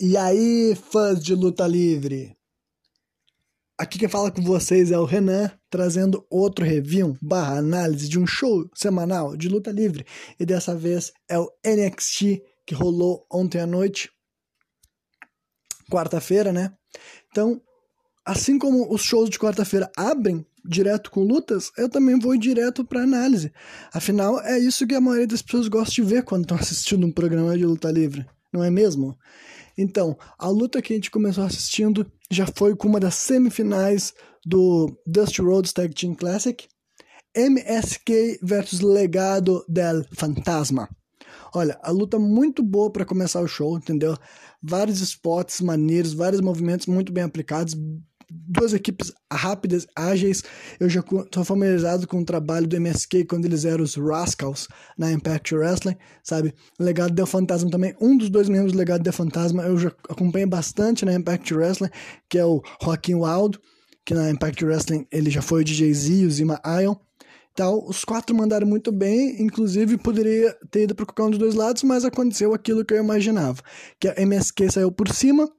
E aí, fãs de luta livre? Aqui quem fala com vocês é o Renan, trazendo outro review barra análise de um show semanal de luta livre. E dessa vez é o NXT, que rolou ontem à noite, quarta-feira, né? Então, assim como os shows de quarta-feira abrem direto com lutas, eu também vou direto para análise. Afinal, é isso que a maioria das pessoas gosta de ver quando estão assistindo um programa de luta livre, não é mesmo? Então, a luta que a gente começou assistindo já foi com uma das semifinais do Dusty Rhodes Tag Team Classic, MSK versus Legado del Fantasma. Olha, a luta muito boa para começar o show, entendeu? Vários spots maneiros, vários movimentos muito bem aplicados, duas equipes rápidas, ágeis. Eu já estou familiarizado com o trabalho do MSK quando eles eram os Rascals na Impact Wrestling, sabe? Legado del Fantasma também. Um dos dois membros do Legado del Fantasma eu já acompanhei bastante na Impact Wrestling, que é o Joaquim Wild, que na Impact Wrestling ele já foi o DJ Z o Zima Ion. Então, os quatro mandaram muito bem, inclusive poderia ter ido para qualquer um dos dois lados, mas aconteceu aquilo que eu imaginava, que a MSK saiu por cima,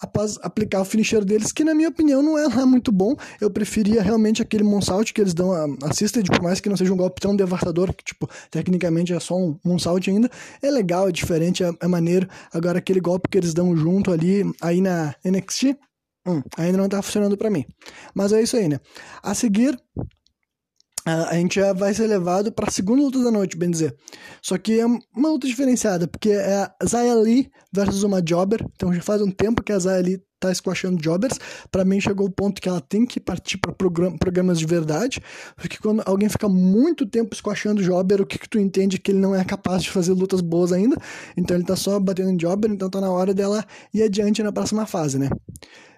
após aplicar o finisher deles, que na minha opinião não é lá muito bom. Eu preferia realmente aquele Monsault que eles dão a assisted, por mais que não seja um golpe tão devastador, que tipo, tecnicamente é só um Monsault ainda. É legal, é diferente, é, é maneiro. Agora aquele golpe que eles dão junto ali, aí na NXT, hum, ainda não tá funcionando para mim. Mas é isso aí, né? A seguir, a gente já vai ser levado para a segunda luta da noite, bem dizer. Só que é uma luta diferenciada, porque é a Zaya Lee versus uma Jobber. Então já faz um tempo que a Zaya Lee tá squashando Jobbers. Para mim chegou o ponto que ela tem que partir para program programas de verdade, porque quando alguém fica muito tempo squashando Jobber, o que, que tu entende que ele não é capaz de fazer lutas boas ainda. Então ele tá só batendo em Jobber, então tá na hora dela ir adiante na próxima fase, né?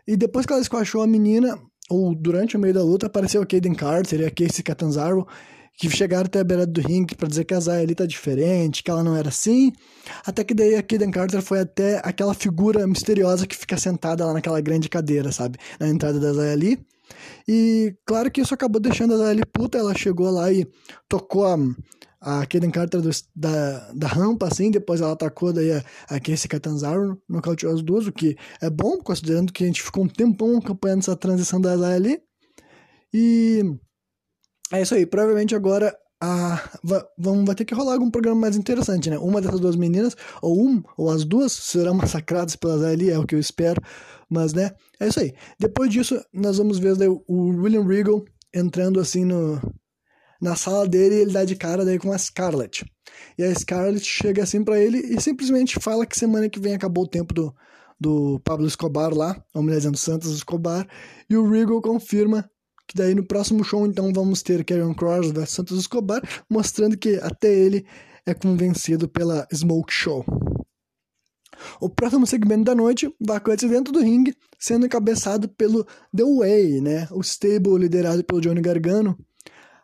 E depois que ela squashou a menina, ou durante o meio da luta, apareceu a Kaden Carter e a Casey Catanzaro, que chegaram até a beira do ringue para dizer que a Zaya ali tá diferente, que ela não era assim. Até que daí a Kaden Carter foi até aquela figura misteriosa que fica sentada lá naquela grande cadeira, sabe? Na entrada da Zaya ali. E claro que isso acabou deixando a Zaya ali puta, ela chegou lá e tocou a, a Kaden Carter do, da, da rampa, assim, depois ela atacou daí a, a Casey Catanzaro, nocauteou as duas, o que é bom, considerando que a gente ficou um tempão acompanhando essa transição da Zaya ali. E é isso aí, provavelmente agora a, vai, vai ter que rolar algum programa mais interessante, né? Uma dessas duas meninas, ou um, ou as duas, serão massacradas pela Zaya ali, é o que eu espero, mas né, é isso aí. Depois disso, nós vamos ver daí, o William Regal entrando assim no, na sala dele ele dá de cara daí com a Scarlett. E a Scarlett chega assim para ele e simplesmente fala que semana que vem acabou o tempo do, do Pablo Escobar lá, ou melhor dizendo, Santos Escobar, e o Regal confirma que daí no próximo show então vamos ter Karen Cross vs Santos Escobar, mostrando que até ele é convencido pela Smoke Show. O próximo segmento da noite vai acontecer dentro do ringue, sendo encabeçado pelo The Way, né? O stable liderado pelo Johnny Gargano,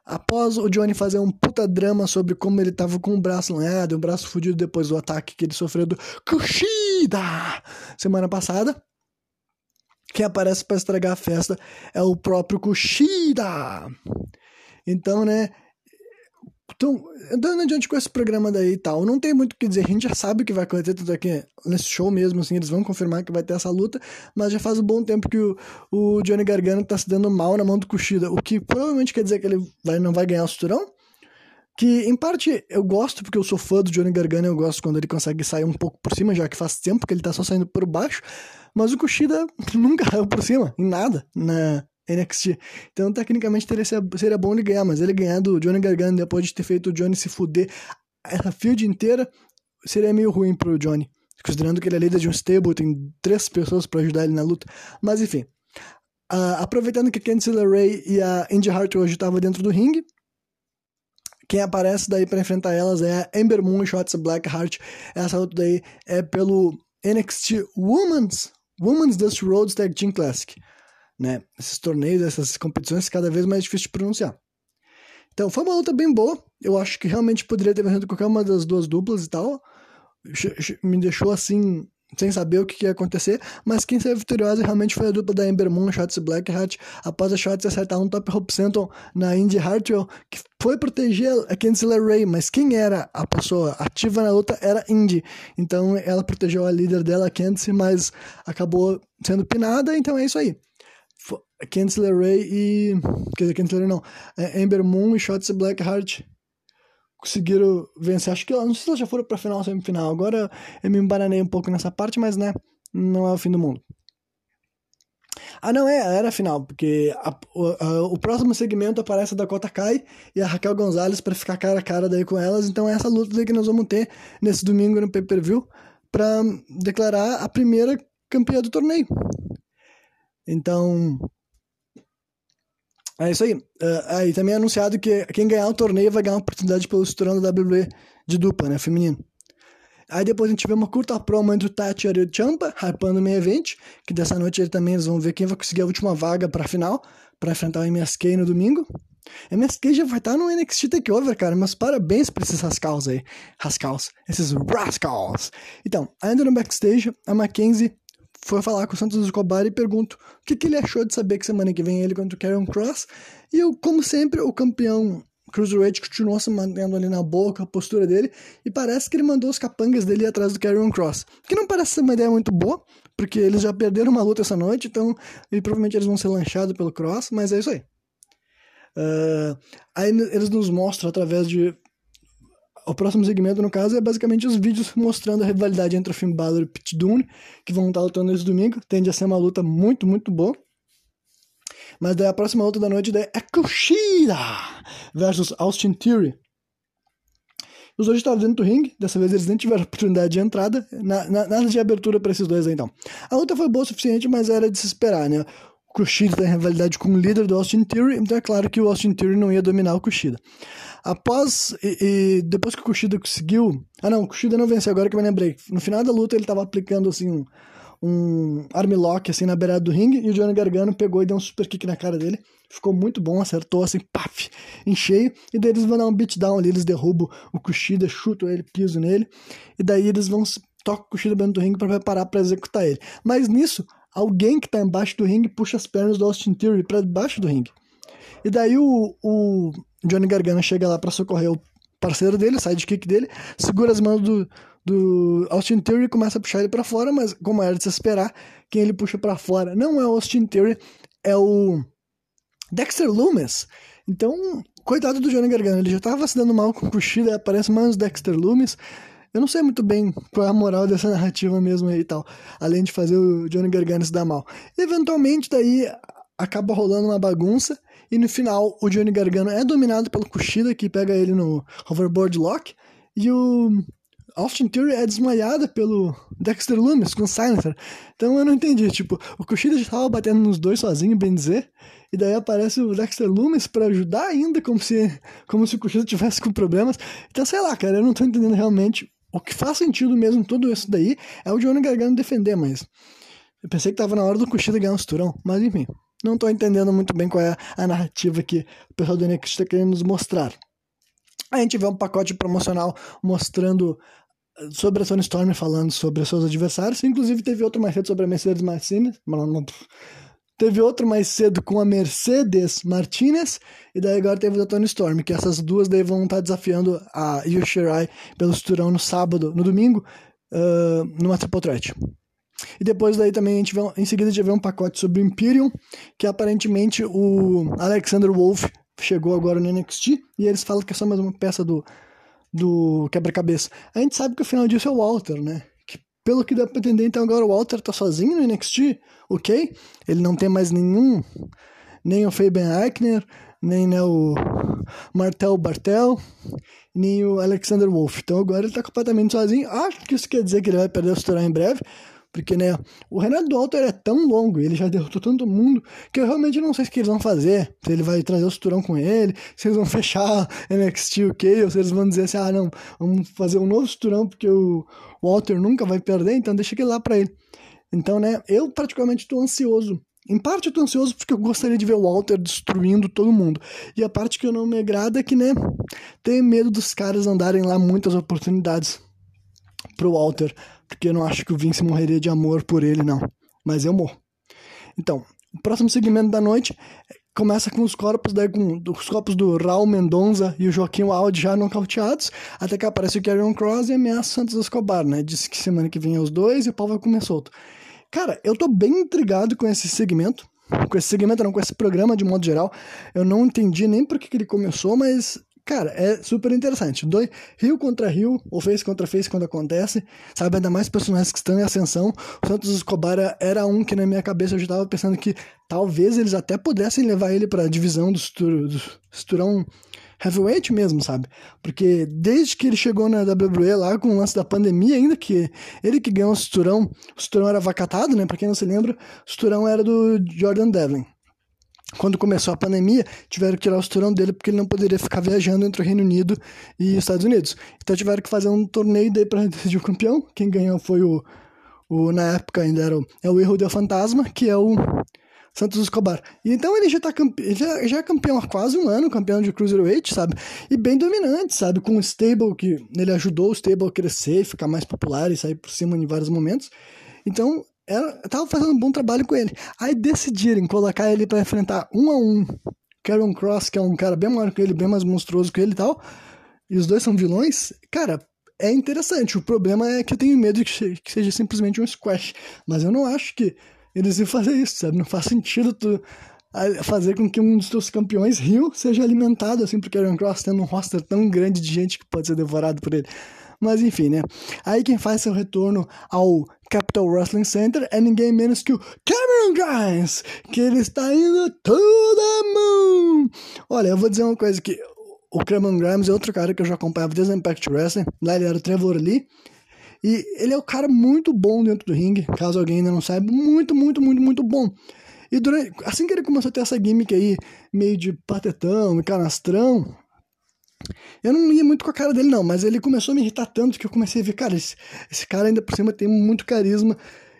Após o Johnny fazer um puta drama sobre como ele tava com o braço lanhado, o braço fudido depois do ataque que ele sofreu do Kushida semana passada, quem aparece para estragar a festa é o próprio Kushida. Então, né, então, andando adiante com esse programa daí e tal, não tem muito o que dizer, a gente já sabe o que vai acontecer, tudo aqui nesse show mesmo, assim, eles vão confirmar que vai ter essa luta, mas já faz um bom tempo que o, o Johnny Gargano tá se dando mal na mão do Kushida, o que provavelmente quer dizer que ele vai, não vai ganhar o cinturão, que em parte eu gosto, porque eu sou fã do Johnny Gargano, eu gosto quando ele consegue sair um pouco por cima, já que faz tempo que ele tá só saindo por baixo, mas o Kushida nunca saiu por cima, em nada, na, NXT. Então, tecnicamente, teria, seria bom ele ganhar, mas ele ganhar do Johnny Gargano depois de ter feito o Johnny se fuder essa field inteira, seria meio ruim pro Johnny. Considerando que ele é líder de um stable, tem três pessoas para ajudar ele na luta. Mas, enfim. Uh, aproveitando que Candice LeRae e a Indy Hart hoje estavam dentro do ringue, quem aparece daí para enfrentar elas é a Ember Moon Shots Blackheart. Essa luta daí é pelo NXT Women's, Women's Dust Roads Tag Team Classic né? Esses torneios, essas competições, cada vez mais difícil de pronunciar. Então, foi uma luta bem boa. Eu acho que realmente poderia ter vencido qualquer uma das duas duplas e tal. Me deixou assim, sem saber o que, ia acontecer, mas quem saiu vitoriosa realmente foi a dupla da Ember Moon, Shots e Blackheart, após a Shots acertar um top rope senton na Indy Hartwell, que foi proteger a Candice LeRae, mas quem era a pessoa ativa na luta era Indy, então ela protegeu a líder dela, Candice, mas acabou sendo pinada, então é isso aí. Candice LeRae e... quer dizer, LeRae não, é Ember Moon e Shots Blackheart conseguiram vencer. Acho que não sei se elas já foram pra final ou semifinal. Agora eu me embananei um pouco nessa parte, mas né, não é o fim do mundo. Ah, não, é, era a final, porque a, a, o próximo segmento aparece a Dakota Kai e a Raquel Gonzalez para ficar cara a cara daí com elas. Então é essa luta que nós vamos ter nesse domingo no pay-per-view para declarar a primeira campeã do torneio. Então, é isso aí. Uh, aí também é anunciado que quem ganhar o torneio vai ganhar uma oportunidade pelo cinturão da WWE de dupla, né? Feminino. Aí depois a gente vê uma curta promo entre o Tati e o Champa, hypando o meio evento, que dessa noite ele também eles vão ver quem vai conseguir a última vaga pra final, pra enfrentar o MSK no domingo. MSK já vai estar no NXT TakeOver, cara, mas parabéns pra esses rascals aí. Rascals. Esses rascals. Então, ainda no backstage, a Mackenzie foi falar com o Santos Escobar e pergunto o que, que, ele achou de saber que semana que vem ele contra o Karen Cross. E eu, como sempre, o campeão Cruiserweight continuou se mantendo ali na boca, a postura dele, e parece que ele mandou os capangas dele atrás do Karrion Cross. Que não parece ser uma ideia muito boa, porque eles já perderam uma luta essa noite, então e provavelmente eles vão ser lanchados pelo Cross, mas é isso aí. Uh, aí eles nos mostram através de o próximo segmento, no caso, é basicamente os vídeos mostrando a rivalidade entre o Finn Balor e Pete Dunne, que vão estar lutando esse domingo. Tende a ser uma luta muito, muito boa. Mas daí a próxima luta da noite é Kushida versus Austin Theory. Os dois estavam dentro do ringue, dessa vez eles nem tiveram oportunidade de entrada, na, na, nada de abertura para esses dois aí, então. A luta foi boa o suficiente, mas era de se esperar, né? Kushida tem rivalidade com o líder do Austin Theory, então é claro que o Austin Theory não ia dominar o Kushida. Após. E, e, depois que o Kushida conseguiu. Ah, não, o Kushida não venceu, agora que eu me lembrei. No final da luta ele tava aplicando assim um, um armlock assim na beirada do ringue e o Johnny Gargano pegou e deu um super kick na cara dele. Ficou muito bom, acertou assim, paf, em cheio. E daí eles vão dar um beatdown ali, eles derrubam o Kushida, chutam ele, piso nele. E daí eles vão tocar o Kushida dentro do ringue para preparar para executar ele. Mas nisso, alguém que tá embaixo do ringue puxa as pernas do Austin Theory para debaixo do ringue. E daí o, o Johnny Gargano chega lá para socorrer o parceiro dele, o sidekick dele, segura as mãos do, do Austin Theory e começa a puxar ele para fora, mas como era de se esperar, quem ele puxa para fora não é o Austin Theory, é o Dexter Loomis. Então, coitado do Johnny Gargano, ele já tava se dando mal com o Kushida, aparece mais o Dexter Loomis. Eu não sei muito bem qual é a moral dessa narrativa mesmo e tal, além de fazer o Johnny Gargano se dar mal. Eventualmente, daí acaba rolando uma bagunça e no final, o Johnny Gargano é dominado pelo Kushida, que pega ele no hoverboard lock. E o Austin Theory é desmaiada pelo Dexter Lumis com Silencer. Então eu não entendi. Tipo, o Kushida já estava batendo nos dois sozinho, bem dizer. E daí aparece o Dexter Lumis para ajudar ainda, como se, como se o Kushida tivesse com problemas. Então sei lá, cara, eu não tô entendendo realmente. O que faz sentido mesmo tudo isso daí é o Johnny Gargano defender, mas. Eu pensei que tava na hora do Kushida ganhar um cinturão, mas enfim. Não estou entendendo muito bem qual é a narrativa que o pessoal do NXT está querendo nos mostrar. A gente vê um pacote promocional mostrando eh, sobre a Tony Storm falando sobre seus adversários. Inclusive teve outro mais cedo sobre a Mercedes Martinez. Teve outro mais cedo com a Mercedes Martinez. E daí agora teve o Tony Storm. Que essas duas daí vão estar tá desafiando a Yu Shirai pelo cinturão no sábado, no domingo, uh, numa triple threat. E depois daí também a gente vê, em seguida a gente vê um pacote sobre o Imperium, que aparentemente o Alexander Wolf chegou agora no NXT, e eles falam que é só mais uma peça do, do quebra-cabeça. A gente sabe que o final disso é o Walter, né? Pelo que dá pra entender, então agora o Walter tá sozinho no NXT, ok? Ele não tem mais nenhum, nem o Fabian Eichner, nem né, o Martel Bartel, nem o Alexander Wolf. Então agora ele tá completamente sozinho. Acho que isso quer dizer que ele vai perder o cinturão em breve. Porque, né, o Renato Alter é tão longo, ele já derrotou tanto mundo, que eu realmente não sei o que eles vão fazer. Se ele vai trazer o Suturão com ele, se eles vão fechar NXT UK, ou se eles vão dizer assim, ah, não, vamos fazer um novo Suturão, porque o Walter nunca vai perder, então deixa aquele lá pra ele. Então, né, eu praticamente tô ansioso. Em parte eu tô ansioso porque eu gostaria de ver o Walter destruindo todo mundo. E a parte que eu não me agrada é que, né, tenho medo dos caras andarem lá muitas oportunidades pro Walter, porque eu não acho que o Vince morreria de amor por ele, não. Mas eu morro. Então, o próximo segmento da noite começa com os corpos, daí com os corpos do Raul Mendonça e o Joaquim Wild já nocauteados, até que aparece o Karrion Cross e ameaça Santos Escobar, né? Disse que semana que vem é os dois e o pau vai comer solto. Cara, eu tô bem intrigado com esse segmento, com esse segmento não, com esse programa de modo geral. Eu não entendi nem por que, que ele começou, mas Cara, é super interessante. Dois, Rio contra Rio, ou Face contra Face quando acontece, sabe? Ainda mais personagens que estão em ascensão. O Santos Escobar era um que na minha cabeça eu já estava pensando que talvez eles até pudessem levar ele para a divisão do, do cinturão heavyweight mesmo, sabe? Porque desde que ele chegou na WWE lá com o lance da pandemia, ainda que ele que ganhou o cinturão, o cinturão era vacatado, né? Pra quem não se lembra, o cinturão era do Jordan Devlin quando começou a pandemia, tiveram que tirar o cinturão dele porque ele não poderia ficar viajando entre o Reino Unido e os Estados Unidos. Então tiveram que fazer um torneio daí para decidir o campeão. Quem ganhou foi o, o na época ainda era o, é o Erro del Fantasma, que é o Santos Escobar. E então ele já, tá já, já é campeão há quase um ano, campeão de Cruiserweight, sabe? E bem dominante, sabe? Com o Stable, que ele ajudou o Stable a crescer, ficar mais popular e sair por cima em vários momentos. Então, era, tava fazendo um bom trabalho com ele. Aí decidirem colocar ele para enfrentar um a um Karen Cross, que é um cara bem maior que ele, bem mais monstruoso que ele e tal, e os dois são vilões, cara, é interessante. O problema é que eu tenho medo que, que seja simplesmente um squash. Mas eu não acho que eles iam fazer isso, sabe? Não faz sentido tu fazer com que um dos teus campeões, Rio, seja alimentado assim pro Karen Cross, tendo um roster tão grande de gente que pode ser devorado por ele. Mas enfim, né? Aí quem faz seu retorno ao Capital Wrestling Center é ninguém menos que o Cameron Grimes, que ele está indo to the moon. Olha, eu vou dizer uma coisa que o Cameron Grimes é outro cara que eu já acompanhava desde o Impact Wrestling. Lá ele era o Trevor Lee. E ele é um cara muito bom dentro do ringue, caso alguém ainda não saiba, muito, muito, muito, muito bom. E durante, assim que ele começou a ter essa gimmick aí, meio de patetão e canastrão, eu não ia muito com a cara dele, não, mas ele começou a me irritar tanto que eu comecei a ver, cara, esse, esse cara ainda por cima tem muito carisma.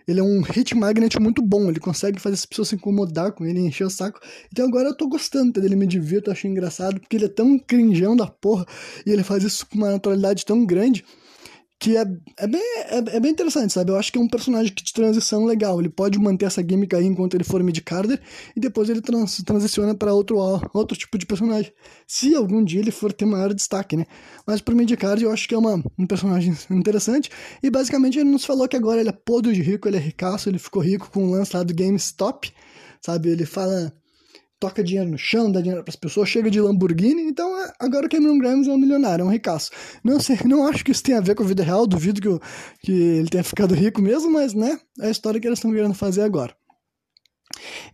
Ele é um hit magnet muito bom, ele consegue fazer as pessoas se incomodar com ele, encher o saco. Então agora eu tô gostando dele, me divirto, acho engraçado, porque ele é tão crinjão da porra e ele faz isso com uma naturalidade tão grande que é, é, bem, é, é, bem interessante, sabe? Eu acho que é um personagem de transição legal. Ele pode manter essa gimmick aí enquanto ele for mid-carder e depois ele trans, transiciona para outro, outro tipo de personagem. Se algum dia ele for ter maior destaque, né? Mas pro mid-card eu acho que é uma, um personagem interessante. E basicamente ele nos falou que agora ele é podre de rico, ele é ricaço, ele ficou rico com o lance lá do GameStop, sabe? Ele fala toca dinheiro no chão, dá dinheiro para as pessoas, chega de Lamborghini, então é, agora o Cameron Grimes é um milionário, é um ricaço. Não sei, não acho que isso tenha a ver com a vida real, duvido que, que ele tenha ficado rico mesmo, mas né, é a história que eles estão querendo fazer agora.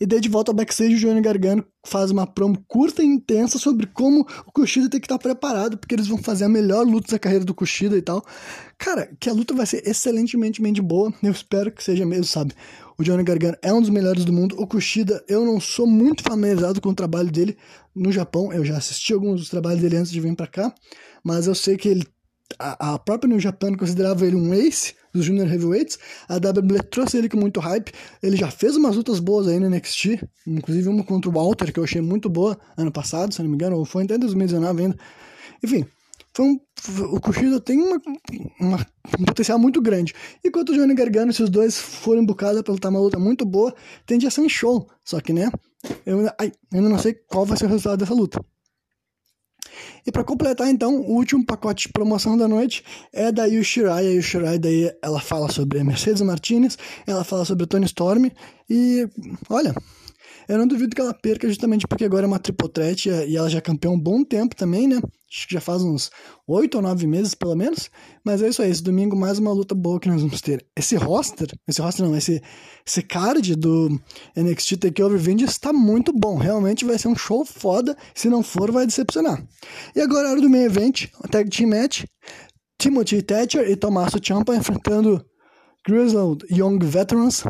E daí de volta ao backstage, o Johnny Gargano faz uma promo curta e intensa sobre como o Kushida tem que estar preparado, porque eles vão fazer a melhor luta da carreira do Kushida e tal. Cara, que a luta vai ser excelentemente boa, eu espero que seja mesmo, sabe? O Johnny Gargano é um dos melhores do mundo. O Kushida, eu não sou muito familiarizado com o trabalho dele no Japão. Eu já assisti alguns dos trabalhos dele antes de vir para cá, mas eu sei que ele a, a própria New Japan considerava ele um ace dos Junior Heavyweights. A WWE trouxe ele com muito hype. Ele já fez umas lutas boas aí no NXT, inclusive uma contra o Walter, que eu achei muito boa ano passado, se não me engano, ou foi até 2019 ainda. Enfim, foi um, o Kushida tem uma, uma, um potencial muito grande. Enquanto o Johnny Gargano, se os dois forem bucados pelo lutar uma luta muito boa, tende a ser um show. Só que, né, eu ainda, ai, ainda não sei qual vai ser o resultado dessa luta. E para completar, então, o último pacote de promoção da noite é da Yushirai. A Yushirai, daí, ela fala sobre a Mercedes Martinez, ela fala sobre o Tony Storm, e, olha, eu não duvido que ela perca justamente porque agora é uma triple threat e ela já é campeã há um bom tempo também, né? Acho que já faz uns oito ou nove meses, pelo menos. Mas é isso aí, esse domingo mais uma luta boa que nós vamos ter. Esse roster, esse roster não, esse, esse card do NXT TakeOver Vengeance está muito bom. Realmente vai ser um show foda. Se não for, vai decepcionar. E agora a hora do main event, o tag team match. Timothy Thatcher e Tommaso Ciampa enfrentando Grizzled Young Veterans.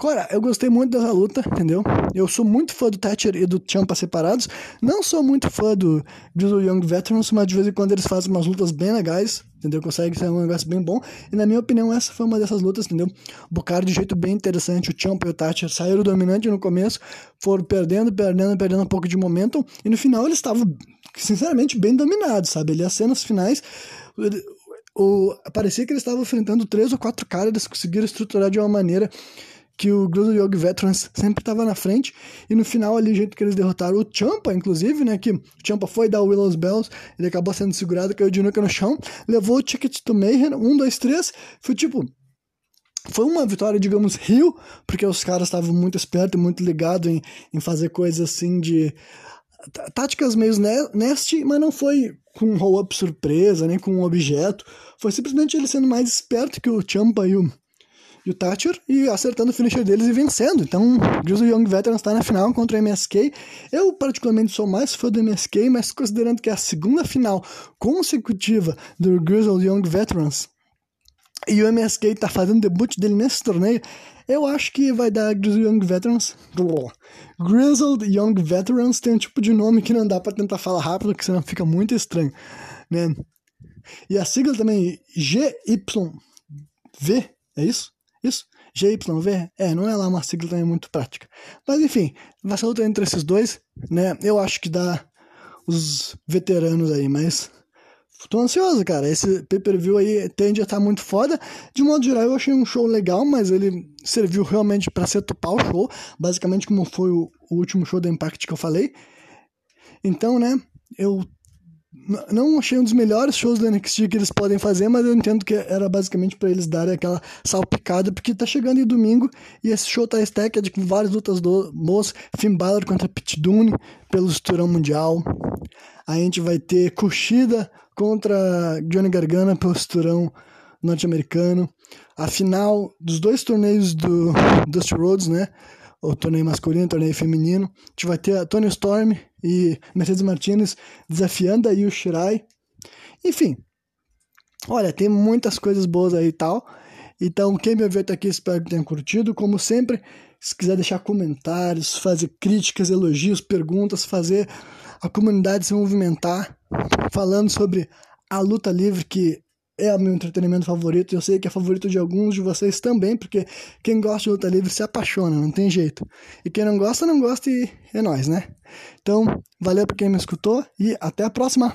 Cora, eu gostei muito dessa luta, entendeu? Eu sou muito fã do Thatcher e do Champa separados. Não sou muito fã do Grizzly Young Veterans, mas de vez em quando eles fazem umas lutas bem legais, entendeu? Consegue ser um negócio bem bom. E na minha opinião, essa foi uma dessas lutas, entendeu? Bucaram de jeito bem interessante. O Champa e o Thatcher saíram dominante no começo, foram perdendo, perdendo, perdendo um pouco de momentum. E no final eles estavam, sinceramente, bem dominados, sabe? Ali as cenas finais o, parecia que eles estavam enfrentando três ou quatro caras, eles conseguiram estruturar de uma maneira que o Young Veterans sempre estava na frente, e no final ali, o jeito que eles derrotaram o Champa, inclusive, né, que o Champa foi dar o Willow's Bells, ele acabou sendo segurado, caiu de nuca no chão, levou o Ticket to Mayhem, um, dois, três, foi tipo, foi uma vitória, digamos, rio, porque os caras estavam muito espertos, muito ligados em, em fazer coisas assim de táticas meio nest, mas não foi com um roll-up surpresa, nem com um objeto. Foi simplesmente ele sendo mais esperto que o Champa e o, e o Thatcher e acertando o finisher deles e vencendo. Então, Grizzly Young Veterans está na final contra o MSK. Eu, particularmente, sou mais fã do MSK, mas considerando que é a segunda final consecutiva do Grizzly Young Veterans e o MSK está fazendo o debut dele nesse torneio, eu acho que vai dar Grizzly Young Veterans. Grizzled Young Veterans tem um tipo de nome que não dá para tentar falar rápido, que senão fica muito estranho, né? E a sigla também, GYV, é isso? Isso? GYV? É, não é lá uma sigla também muito prática. Mas enfim, vai ser luta entre esses dois, né? Eu acho que dá os veteranos aí, mas tô ansioso, cara. Esse pay-per-view aí tende a estar tá muito foda. De modo geral, eu achei um show legal, mas ele serviu realmente para ser topar o show, basicamente como foi o, o último show da Impact que eu falei. Então, né, eu não achei um dos melhores shows do NXT que eles podem fazer, mas eu entendo que era basicamente para eles darem aquela salpicada, porque tá chegando em domingo e esse show tá stacked com várias lutas do, boas. Finn Balor contra Pete Dunne pelo cinturão mundial. A gente vai ter Kushida contra Johnny Gargano pelo cinturão norte-americano. A final dos dois torneios do Dusty Rhodes, né? o torneio masculino, o torneio feminino. A gente vai ter a Tony Storm e Mercedes Martinez desafiando aí o Shirai. Enfim, olha, tem muitas coisas boas aí e tal. Então, quem me vê até aqui, espero que tenha curtido. Como sempre, se quiser deixar comentários, fazer críticas, elogios, perguntas, fazer a comunidade se movimentar, falando sobre a luta livre que é o meu entretenimento favorito. Eu sei que é favorito de alguns de vocês também, porque quem gosta de luta livre se apaixona, não tem jeito. E quem não gosta, não gosta e é nóis, né? Então, valeu por quem me escutou e até a próxima!